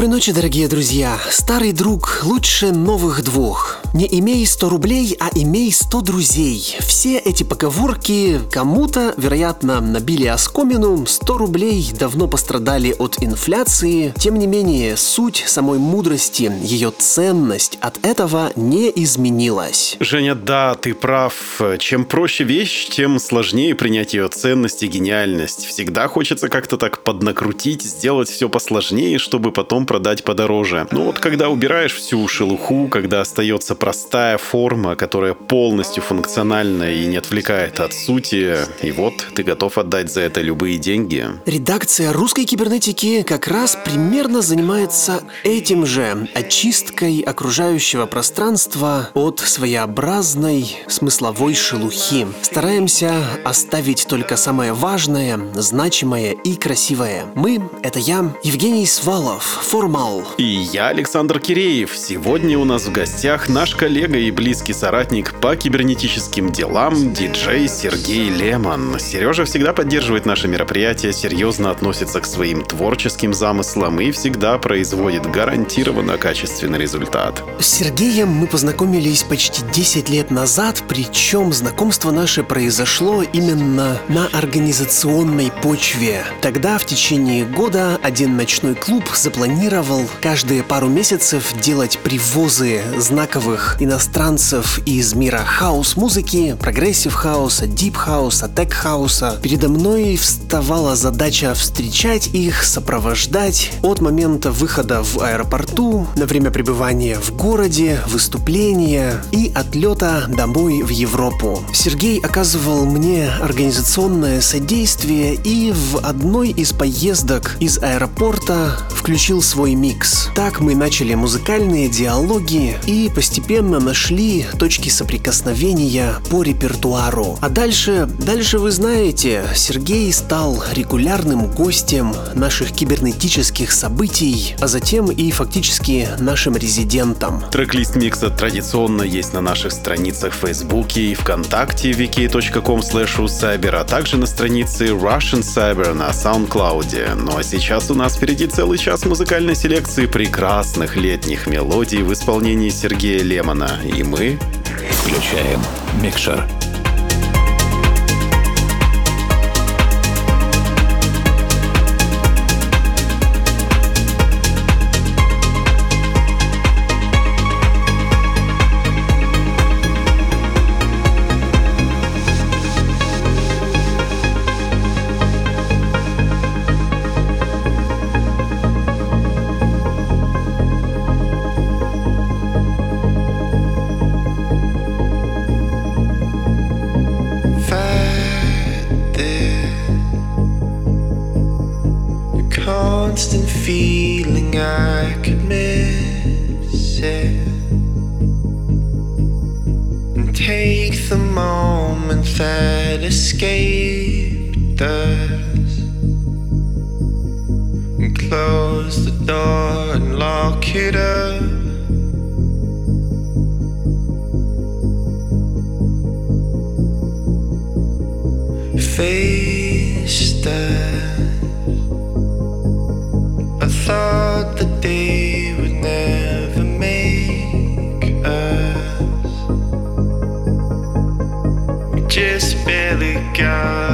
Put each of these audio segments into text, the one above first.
Доброй ночи, дорогие друзья. Старый друг лучше новых двух. Не имей 100 рублей, а имей 100 друзей. Все эти поговорки кому-то, вероятно, набили оскомину. 100 рублей давно пострадали от инфляции. Тем не менее, суть самой мудрости, ее ценность от этого не изменилась. Женя, да, ты прав. Чем проще вещь, тем сложнее принять ее ценность и гениальность. Всегда хочется как-то так поднакрутить, сделать все посложнее, чтобы потом продать подороже. Но вот когда убираешь всю шелуху, когда остается простая форма, которая полностью функциональна и не отвлекает от сути, и вот ты готов отдать за это любые деньги. Редакция русской кибернетики как раз примерно занимается этим же очисткой окружающего пространства от своеобразной смысловой шелухи. Стараемся оставить только самое важное, значимое и красивое. Мы — это я, Евгений Свалов, формал. И я, Александр Киреев. Сегодня у нас в гостях наш коллега и близкий соратник по кибернетическим делам, диджей Сергей Лемон. Сережа всегда поддерживает наши мероприятия, серьезно относится к своим творческим замыслам и всегда производит гарантированно качественный результат. С Сергеем мы познакомились почти 10 лет назад, причем знакомство наше произошло именно на организационной почве. Тогда в течение года один ночной клуб запланировал каждые пару месяцев делать привозы знаковых иностранцев из мира хаус-музыки, progressive хауса, deep хауса, tech хауса. Передо мной вставала задача встречать их, сопровождать от момента выхода в аэропорту, на время пребывания в городе, выступления и отлета домой в Европу. Сергей оказывал мне организационное содействие и в одной из поездок из аэропорта включил свой микс. Так мы начали музыкальные диалоги и постепенно нашли точки соприкосновения по репертуару. А дальше, дальше вы знаете, Сергей стал регулярным гостем наших кибернетических событий, а затем и фактически нашим резидентом. Трек-лист микса традиционно есть на наших страницах в Фейсбуке и ВКонтакте wiki.com slash а также на странице Russian Cyber на SoundCloud. Ну а сейчас у нас впереди целый час музыкальной селекции прекрасных летних мелодий в исполнении Сергея Лемона. И мы Включаем микшер. That escaped us. And close the door and lock it up. Yeah.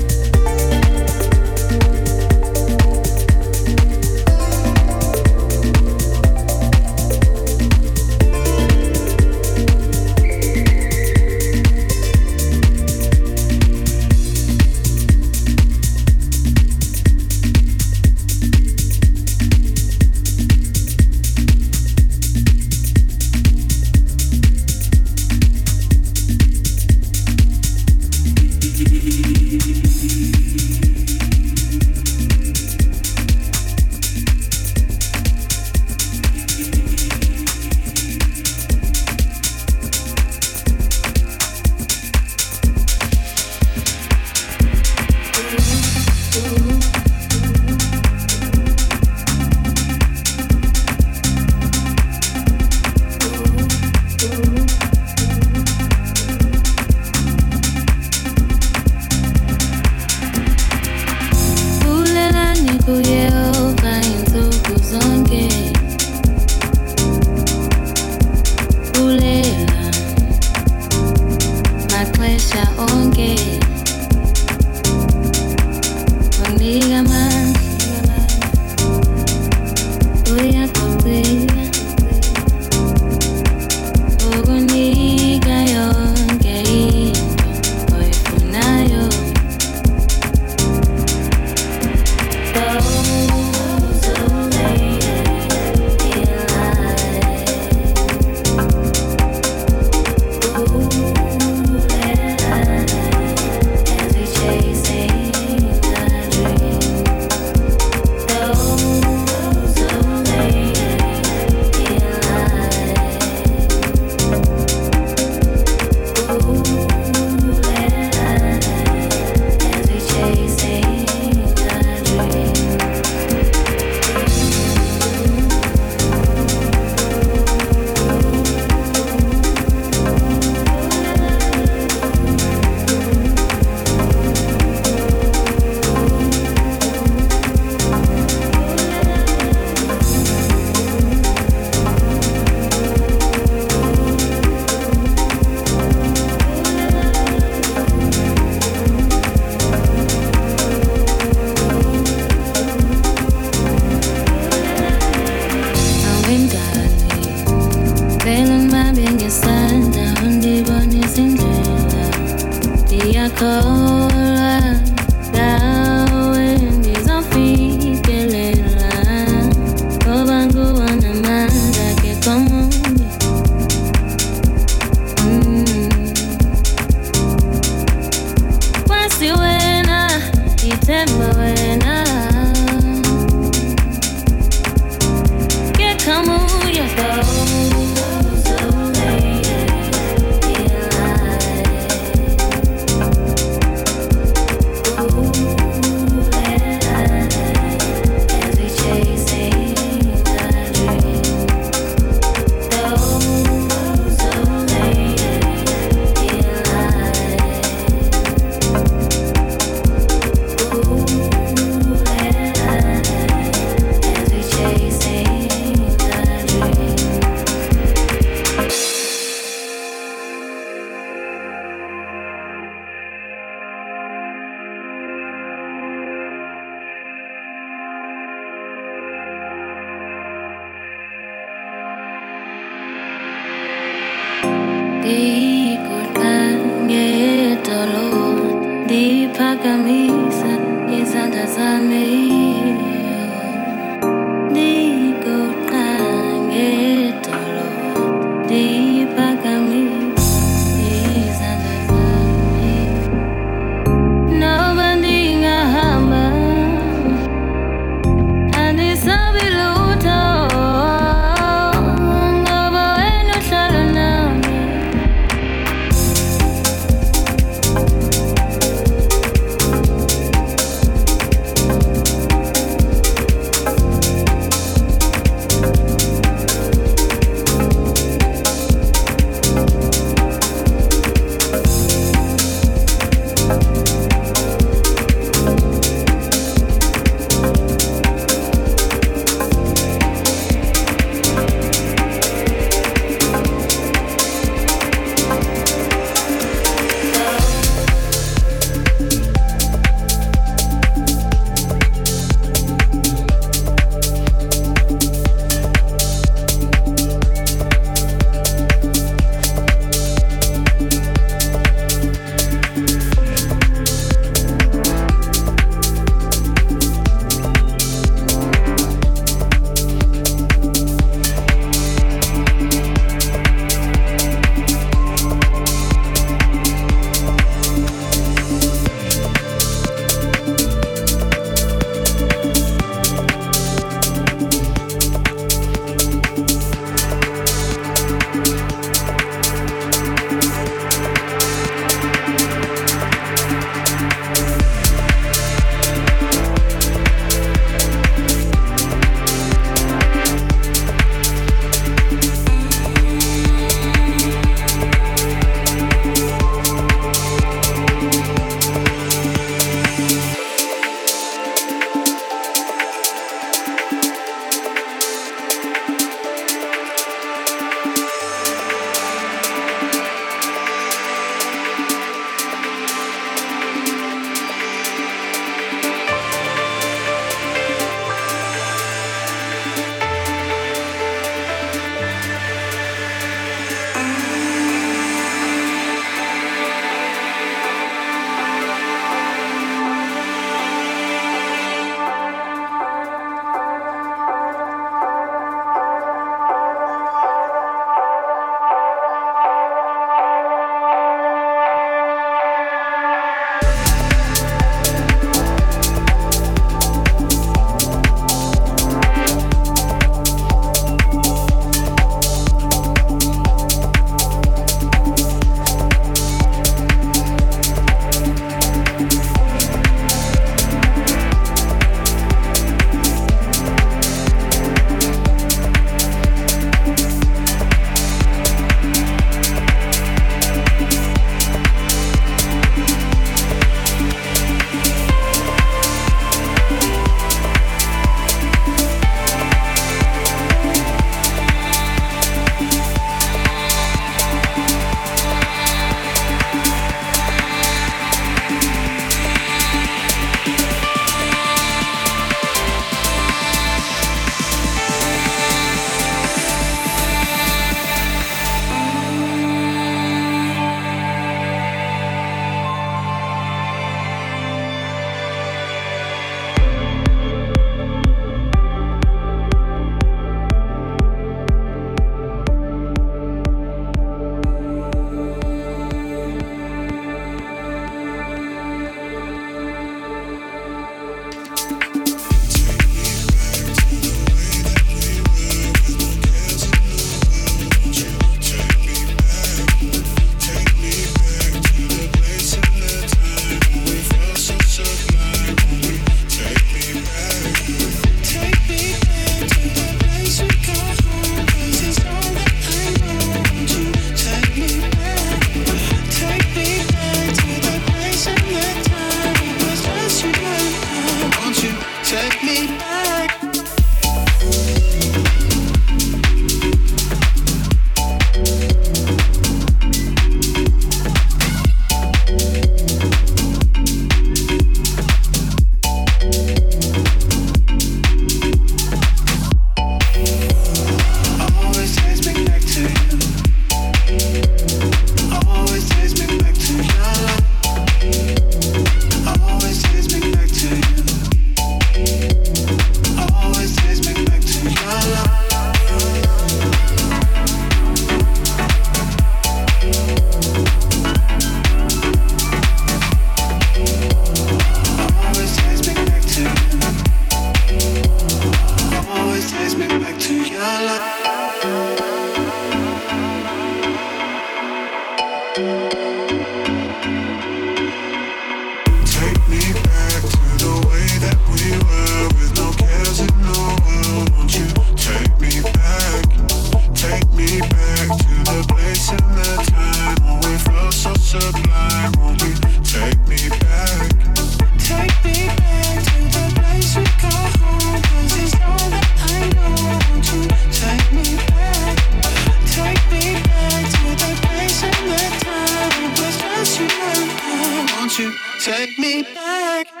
you take me back?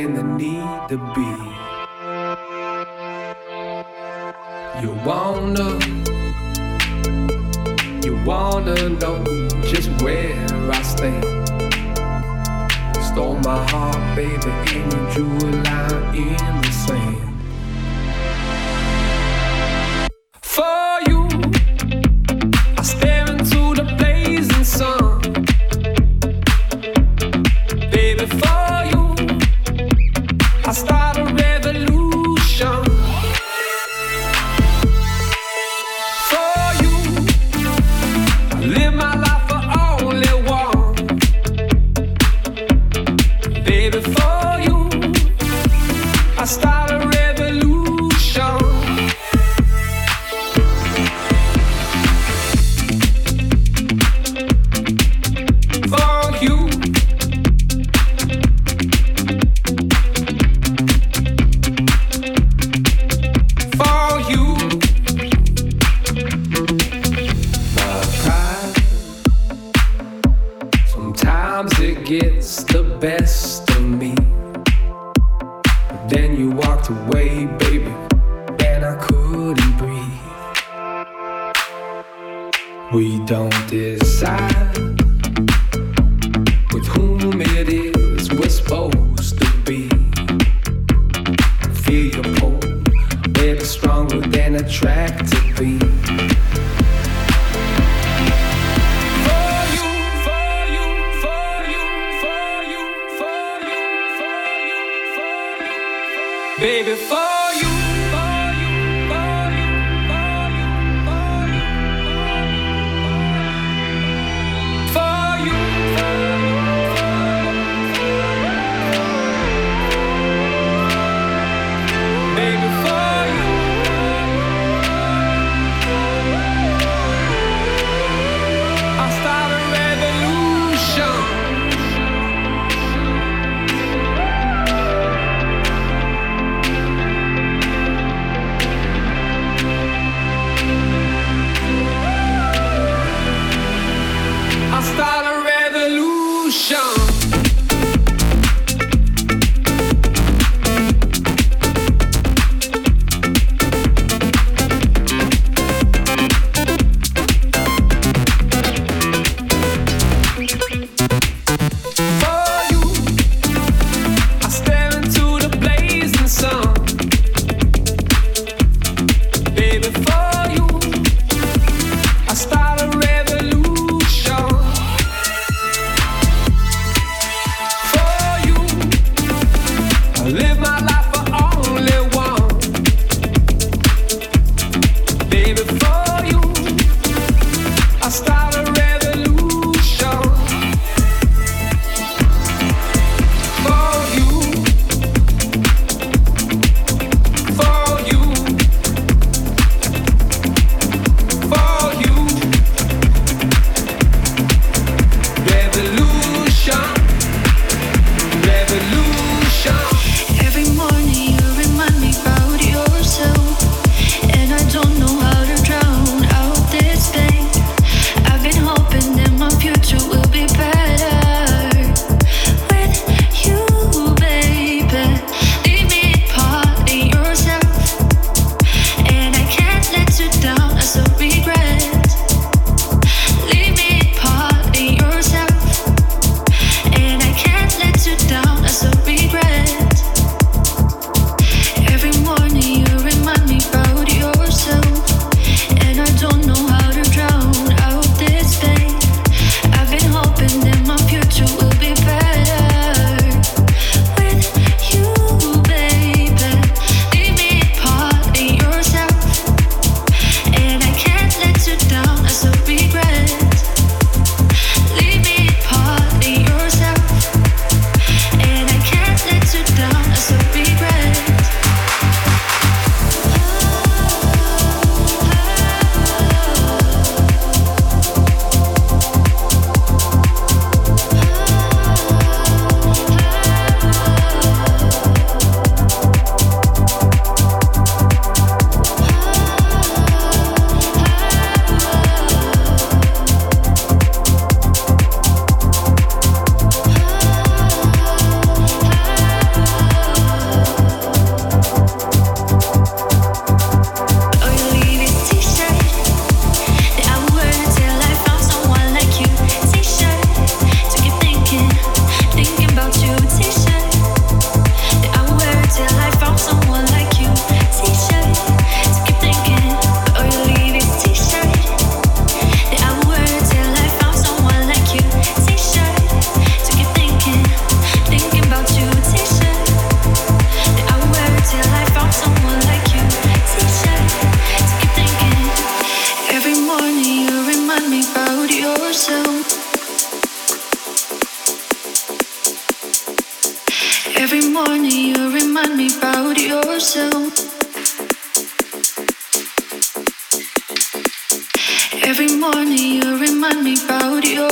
everything that need to be. You wanna, you wanna know just where I stand. You stole my heart, baby, and you drew a line in the sand.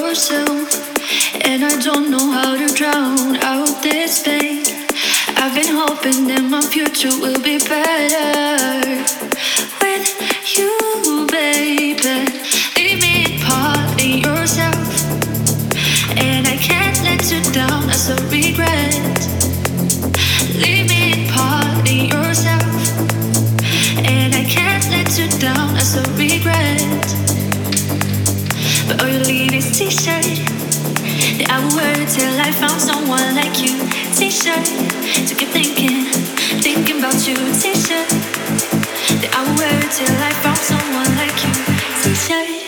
yourself, and I don't know how to drown out this pain. I've been hoping that my future will be better. T-shirt. That I would wear till I found someone like you. T-shirt. To keep thinking, thinking about you. T-shirt. That I would wear till I found someone like you. T-shirt.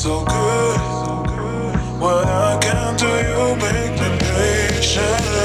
so good. What I can do, you make me patient.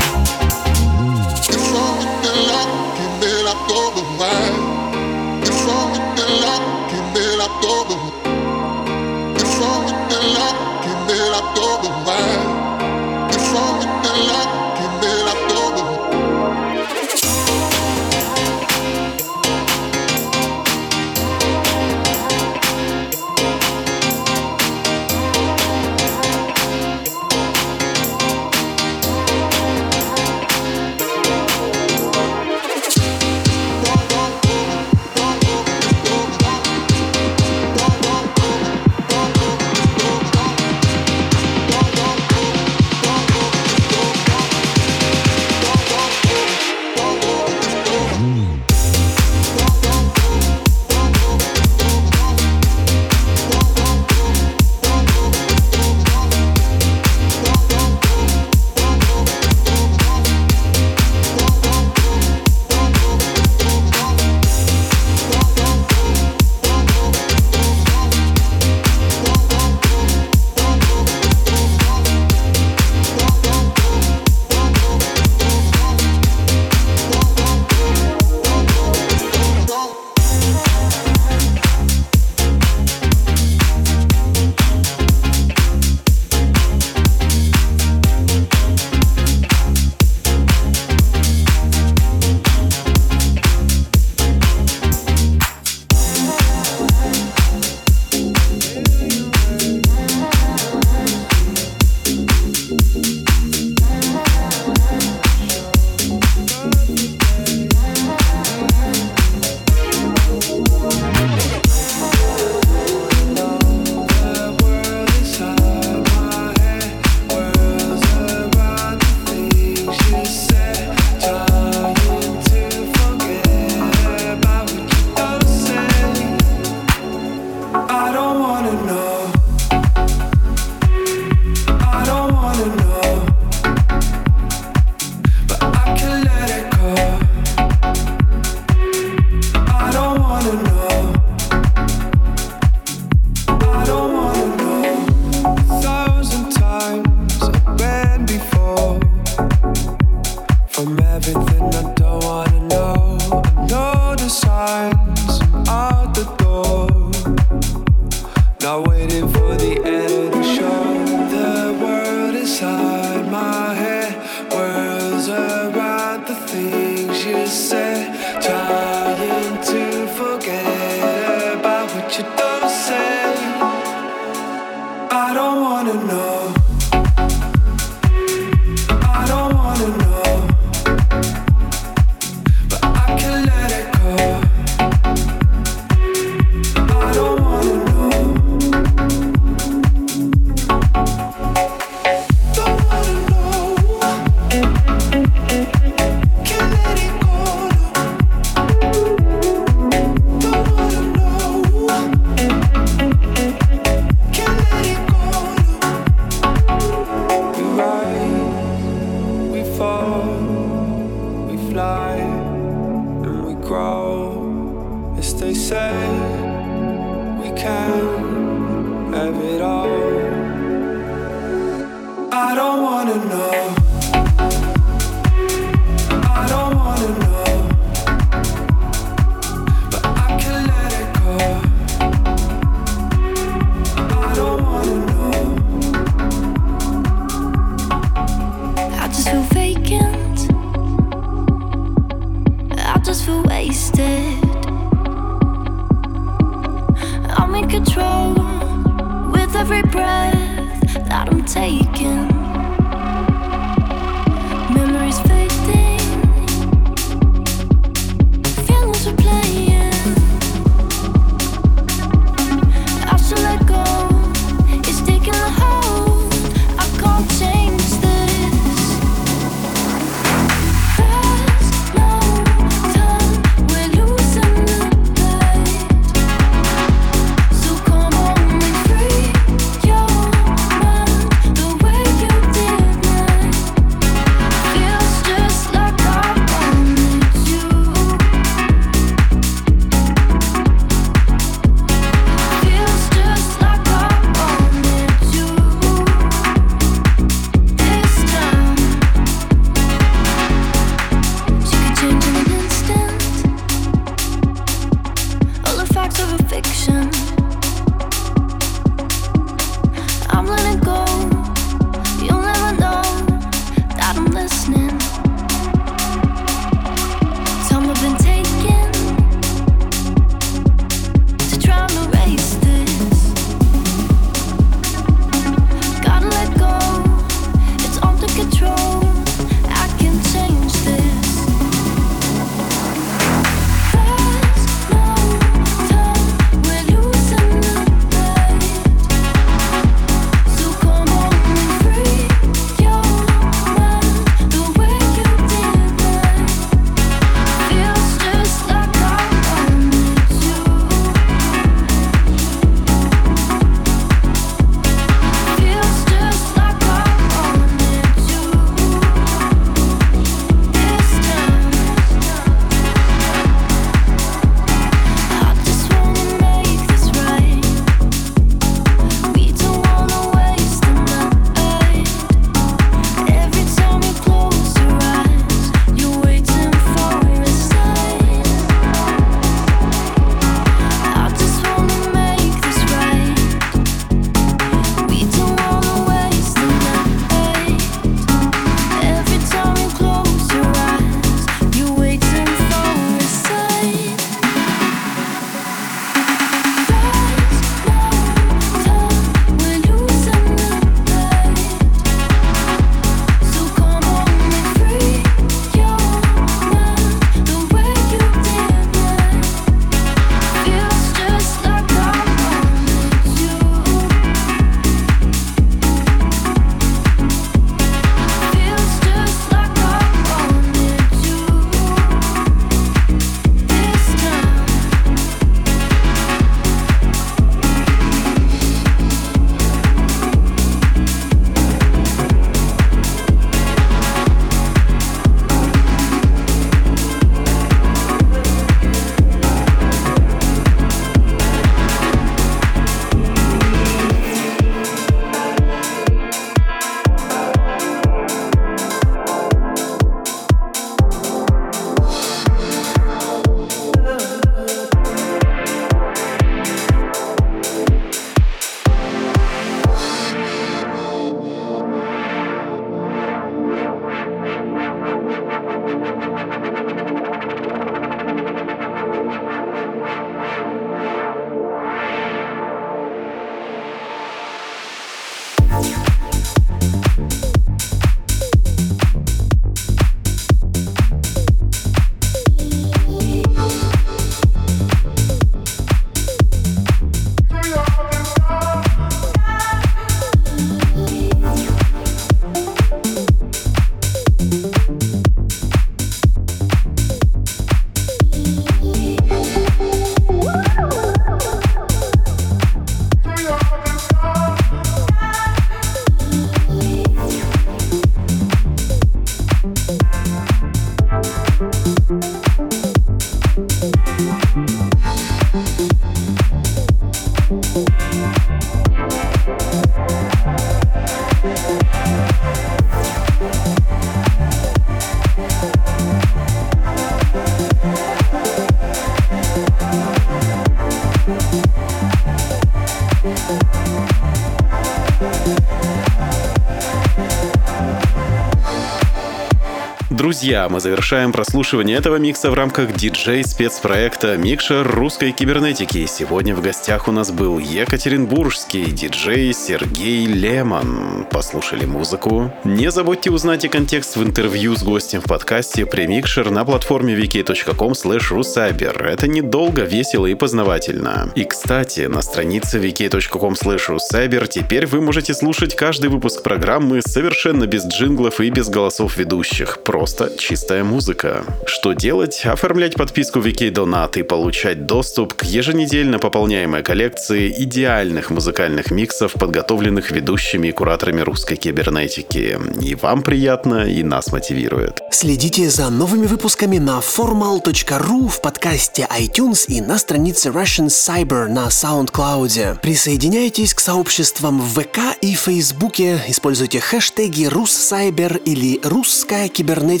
Друзья, мы завершаем прослушивание этого микса в рамках диджей-спецпроекта «Микшер русской кибернетики». Сегодня в гостях у нас был екатеринбургский диджей Сергей Лемон. Послушали музыку. Не забудьте узнать и контекст в интервью с гостем в подкасте «Премикшер» на платформе wiki.com rusaber. Это недолго, весело и познавательно. И, кстати, на странице wiki.com rusaber теперь вы можете слушать каждый выпуск программы совершенно без джинглов и без голосов ведущих. Просто чистая музыка. Что делать? Оформлять подписку Wiki Donat и получать доступ к еженедельно пополняемой коллекции идеальных музыкальных миксов, подготовленных ведущими и кураторами русской кибернетики. И вам приятно, и нас мотивирует. Следите за новыми выпусками на formal.ru в подкасте iTunes и на странице Russian Cyber на SoundCloud. Присоединяйтесь к сообществам в ВК и Фейсбуке, используйте хэштеги «Руссайбер» или «Русская кибернетика»,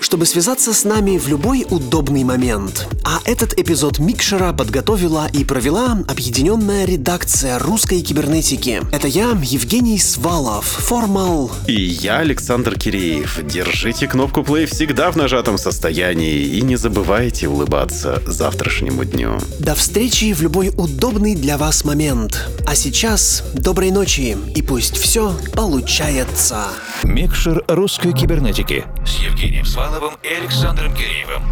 чтобы связаться с нами в любой удобный момент. А этот эпизод Микшера подготовила и провела объединенная редакция русской кибернетики. Это я, Евгений Свалов, Формал. И я, Александр Киреев. Держите кнопку play всегда в нажатом состоянии и не забывайте улыбаться завтрашнему дню. До встречи в любой удобный для вас момент. А сейчас доброй ночи и пусть все получается. Микшер русской кибернетики с Евгением Сваловым и Александром Киреевым.